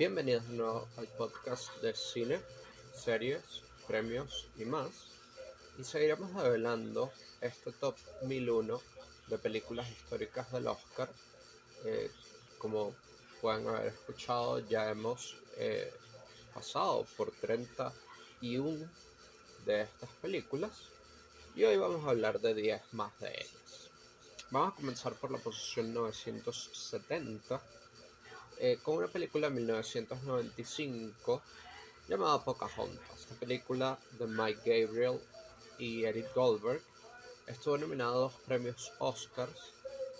Bienvenidos de nuevo al podcast de cine, series, premios y más. Y seguiremos develando este top 1001 de películas históricas del Oscar. Eh, como pueden haber escuchado, ya hemos eh, pasado por 31 de estas películas y hoy vamos a hablar de 10 más de ellas. Vamos a comenzar por la posición 970 eh, con una película de 1995 llamada Pocahontas. Esta película de Mike Gabriel y Eric Goldberg estuvo nominada a dos premios Oscars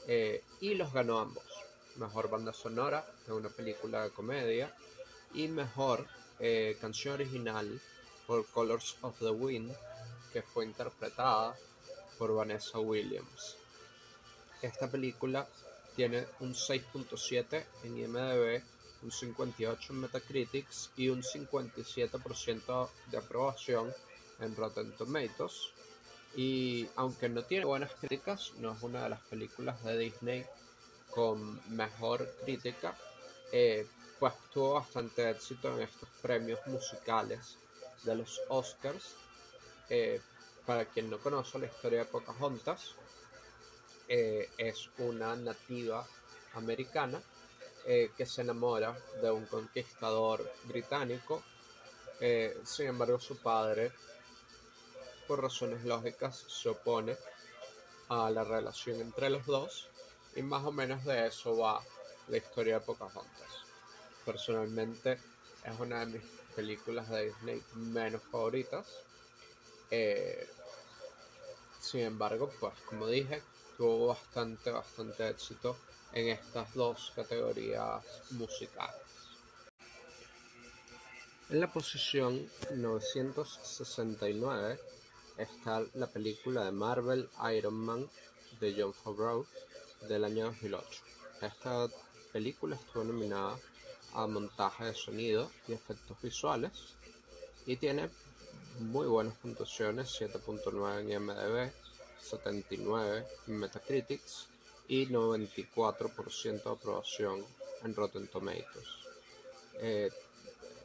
eh, y los ganó ambos. Mejor banda sonora de una película de comedia y mejor eh, canción original por Colors of the Wind que fue interpretada por Vanessa Williams. Esta película tiene un 6.7 en IMDb, un 58 en Metacritics y un 57% de aprobación en Rotten Tomatoes. Y aunque no tiene buenas críticas, no es una de las películas de Disney con mejor crítica, eh, pues tuvo bastante éxito en estos premios musicales de los Oscars. Eh, para quien no conoce la historia de Pocahontas, eh, es una nativa americana eh, que se enamora de un conquistador británico. Eh, sin embargo, su padre, por razones lógicas, se opone a la relación entre los dos y más o menos de eso va la historia de Pocahontas. Personalmente es una de mis películas de Disney menos favoritas. sin embargo, pues como dije, tuvo bastante, bastante éxito en estas dos categorías musicales. En la posición 969 está la película de Marvel Iron Man de John Favreau del año 2008. Esta película estuvo nominada a montaje de sonido y efectos visuales y tiene muy buenas puntuaciones, 7.9 en IMDb, 79 en Metacritics y 94% de aprobación en Rotten Tomatoes. Eh,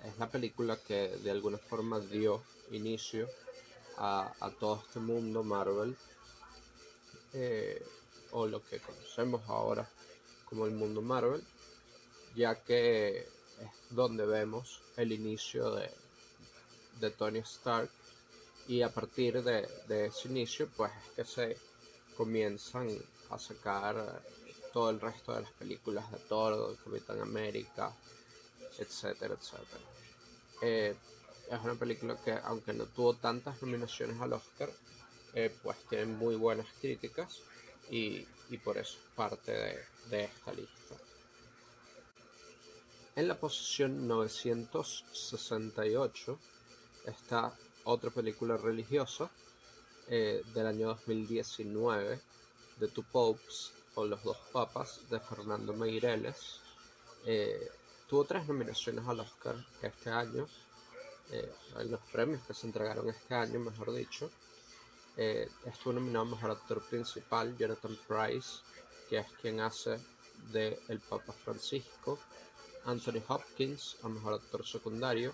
es la película que de alguna forma dio inicio a, todo este mundo Marvel eh, o lo que conocemos ahora como el mundo Marvel ya que es donde vemos el inicio de, de Tony Stark y a partir de, ese inicio pues es que se comienzan a sacar todo el resto de las películas de Thor, de Capitán América, etcétera, etcétera. Eh, es una película que aunque no tuvo tantas nominaciones al Oscar, eh, pues tiene muy buenas críticas y, por eso es parte de, de esta lista. En la posición 968 está otra película religiosa eh, del año 2019, The Two Popes o Los Dos Papas de Fernando Meireles. Eh, tuvo tres nominaciones al Oscar este año, eh, en los premios que se entregaron este año, mejor dicho. estuvo nominado Mejor Actor Principal, Jonathan Price, que es quien hace de el Papa Francisco, Anthony Hopkins a Mejor Actor Secundario,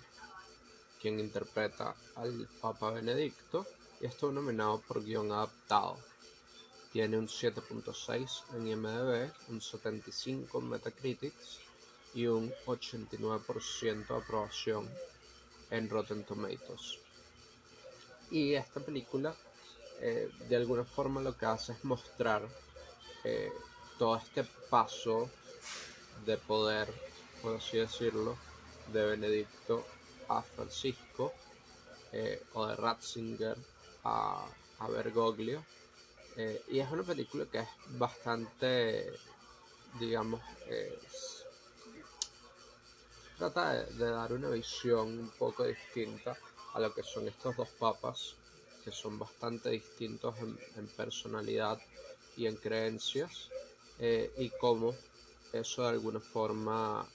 quien interpreta al Papa Benedicto y estuvo nominado por guion adaptado. Tiene un 7.6 en IMDb, un 75 en Metacritics y un 89% de aprobación en Rotten Tomatoes. Y esta película eh, de alguna forma lo que hace es mostrar eh, todo este paso de poder, por así decirlo, de Benedicto a Francisco eh, o de Ratzinger a, Bergoglio. Eh, y es una película que es bastante, digamos, trata de, dar una visión un poco distinta a lo que son estos dos papas, que son bastante distintos en, personalidad y en creencias, eh, y cómo eso de alguna forma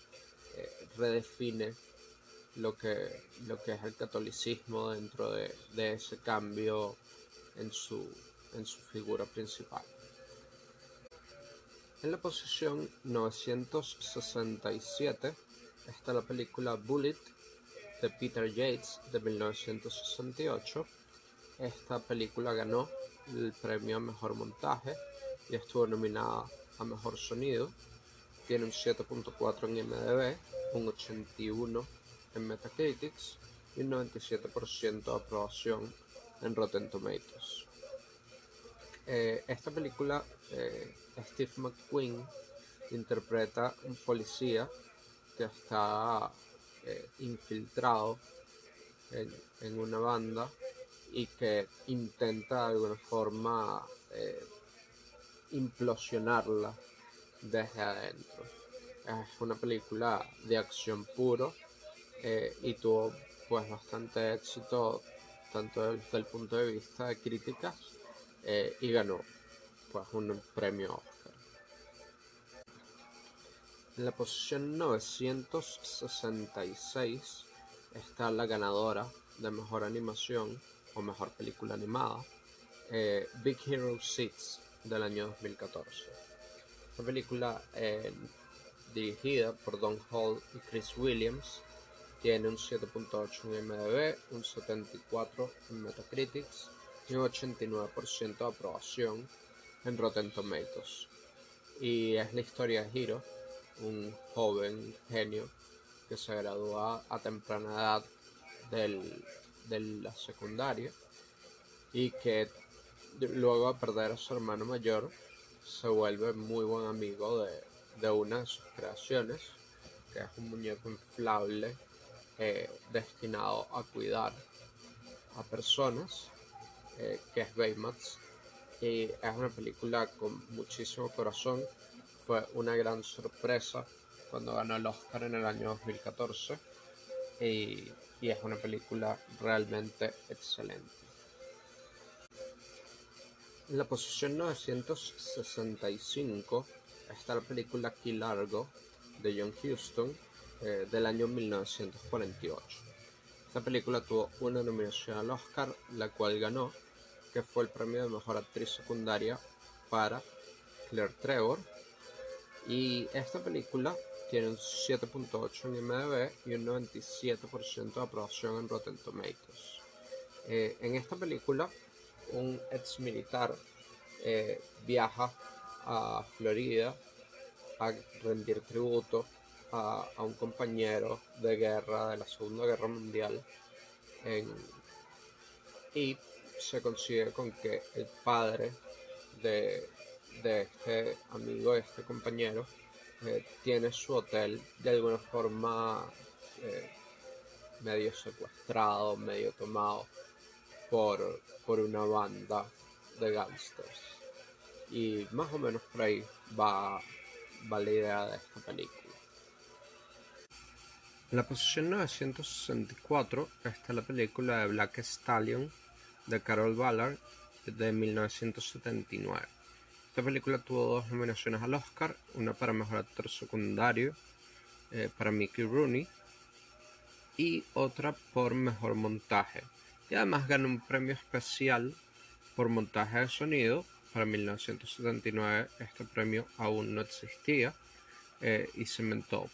redefine lo que, lo que es el catolicismo dentro de, ese cambio en su, en su figura principal. En la posición 967 está la película Bullet de Peter Yates de 1968. Esta película ganó el premio a mejor montaje y estuvo nominada a mejor sonido. Tiene un 7.4 en IMDb, un 81 en Metacritics y un 97% de aprobación en Rotten Tomatoes. Eh, esta película, eh, Steve McQueen interpreta un policía que está eh, infiltrado en, en, una banda y que intenta de alguna forma implosionarla desde adentro. Es una película de acción puro eh, y tuvo pues bastante éxito tanto desde el punto de vista de críticas eh, y ganó pues un premio Oscar. En la posición 966 está la ganadora de mejor animación o mejor película animada, eh, Big Hero 6 del año 2014. La película dirigida por Don Hall y Chris Williams tiene un 7.8 en MDB, un 74 en Metacritics y un 89% de aprobación en Rotten Tomatoes. Y es la historia de Hiro, un joven genio que se gradúa a temprana edad de la secundaria y que luego de perder a su hermano mayor se vuelve muy buen amigo de, de una de sus creaciones, que es un muñeco inflable eh, destinado a cuidar a personas, eh, que es Baymax. Y es una película con muchísimo corazón. Fue una gran sorpresa cuando ganó el Oscar en el año 2014. Y, y es una película realmente excelente. En la posición 965 está la película Key Largo de John Huston, eh, del año 1948. Esta película tuvo una nominación al Oscar, la cual ganó, que fue el premio de mejor actriz secundaria para Claire Trevor. Y esta película tiene un 7.8 en IMDb y un 97% de aprobación en Rotten Tomatoes. Eh, en esta película, un ex militar eh, viaja a Florida a rendir tributo a, un compañero de guerra de la Segunda Guerra Mundial y se consigue con que el padre de, este amigo, de este compañero, eh, tiene su hotel de alguna forma eh, medio secuestrado, medio tomado por, por una banda de gangsters. Y más o menos por ahí va, va la idea de esta película. En la posición 964 está la película de Black Stallion de Carol Ballard de 1979. Esta película tuvo dos nominaciones al Oscar, una para Mejor Actor Secundario eh, para Mickey Rooney y otra por Mejor Montaje. Y además ganó un premio especial por montaje de sonido. Para 1979 este premio aún no existía eh, y se inventó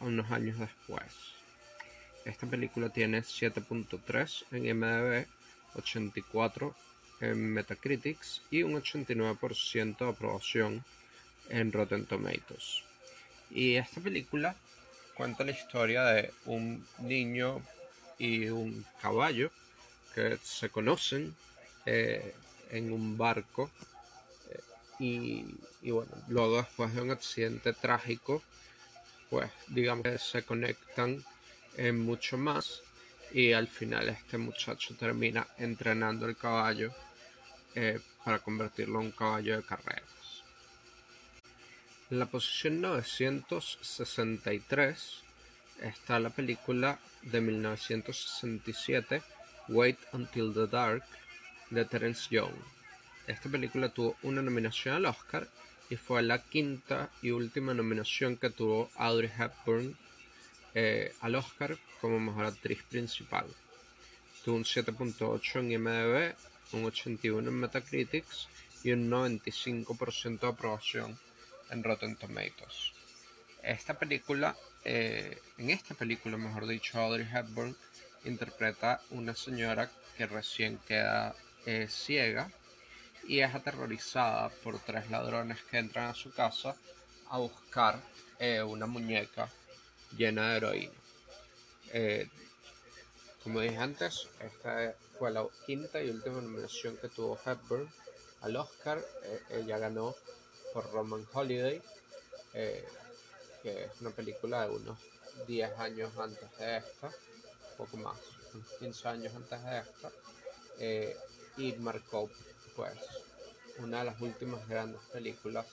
unos años después. Esta película tiene 7.3 en IMDb, 84 en Metacritics y un 89% de aprobación en Rotten Tomatoes. Y esta película cuenta la historia de un niño y un caballo que se conocen eh, en un barco eh, y, y, bueno, luego después de un accidente trágico pues digamos que se conectan en mucho más y al final este muchacho termina entrenando el caballo eh, para convertirlo en un caballo de carreras. En la posición 963 está la película de 1967 Wait Until the Dark de Terence Young. Esta película tuvo una nominación al Oscar y fue la quinta y última nominación que tuvo Audrey Hepburn eh, al Oscar como mejor actriz principal. Tuvo un 7.8 en IMDb, un 81 en Metacritics y un 95% de aprobación en Rotten Tomatoes. Esta película, eh, en esta película, mejor dicho, Audrey Hepburn interpreta una señora que recién queda eh, ciega y es aterrorizada por tres ladrones que entran a su casa a buscar eh, una muñeca llena de heroína. como dije antes, esta fue la quinta y última nominación que tuvo Hepburn al Oscar. ella ganó por Roman Holiday que es una película de unos 10 años antes de esta, poco más, unos 15 años antes de esta, eh, y marcó pues una de las últimas grandes películas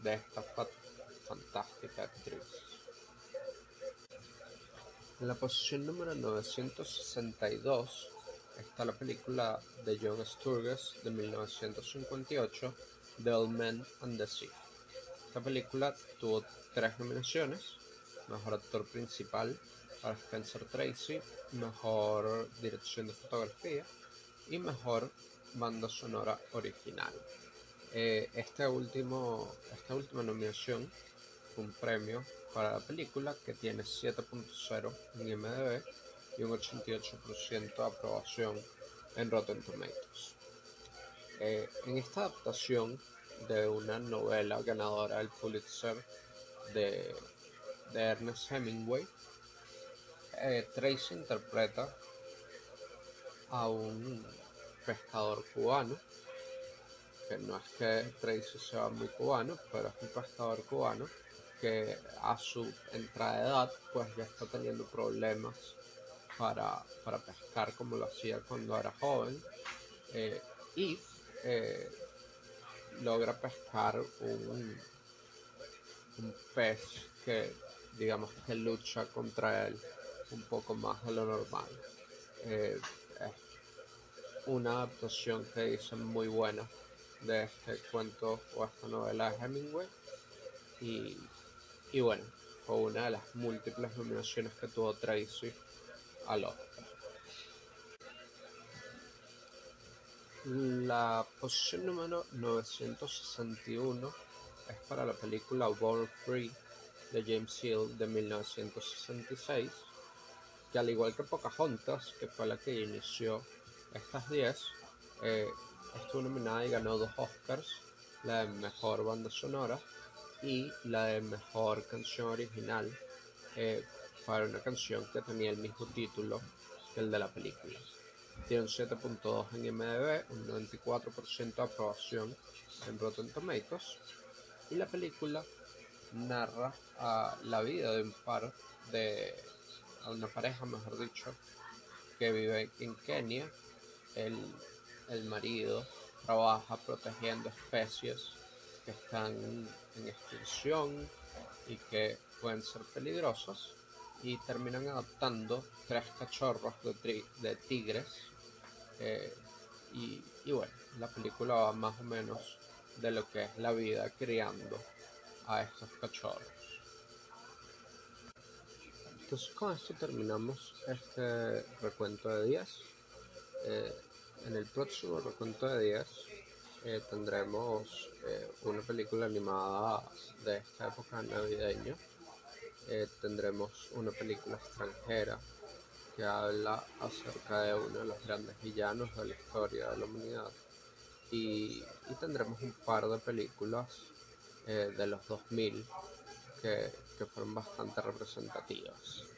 de esta fantástica actriz. En la posición número 962 está la película de John Sturges de 1958, The Old Man and the Sea. Esta película tuvo tres nominaciones, Mejor Actor Principal para Spencer Tracy, Mejor Dirección de Fotografía y Mejor Banda Sonora Original. Eh, este esta última nominación fue un premio para la película que tiene 7.0 en IMDb y un 88% de aprobación en Rotten Tomatoes. Eh, en esta adaptación de una novela ganadora del Pulitzer de, Ernest Hemingway, eh, Tracy interpreta a un pescador cubano, que no es que Tracy sea muy cubano, pero es un pescador cubano que a su entrada de edad pues ya está teniendo problemas para, pescar como lo hacía cuando era joven eh, y eh, logra pescar un, un pez que digamos que lucha contra él un poco más de lo normal. Eh, es una adaptación que dicen muy buena de este cuento o esta novela de Hemingway y, y bueno, fue una de las múltiples nominaciones que tuvo Tracy al Oscar. La posición número 961 es para la película Born Free de James Hill de 1966, que al igual que Pocahontas, que fue la que inició estas 10, eh, estuvo nominada y ganó dos Oscars, la de Mejor Banda Sonora y la de Mejor Canción Original, eh, para una canción que tenía el mismo título que el de la película. Tiene un 7.2 en IMDb, un 94% de aprobación en Rotten Tomatoes y la película narra la vida de un par de una pareja mejor dicho que vive en Kenia el, el marido trabaja protegiendo especies que están en extinción y que pueden ser peligrosas y terminan adoptando tres cachorros de, de tigres eh, y, y bueno la película va más o menos de lo que es la vida criando a estos cachorros. Entonces con esto terminamos este recuento de días. Eh, en el próximo recuento de días eh, tendremos eh, una película animada de esta época navideña. tendremos una película extranjera que habla acerca de uno de los grandes villanos de la historia de la humanidad y, tendremos un par de películas eh, de los 2000 que, que fueron bastante representativas.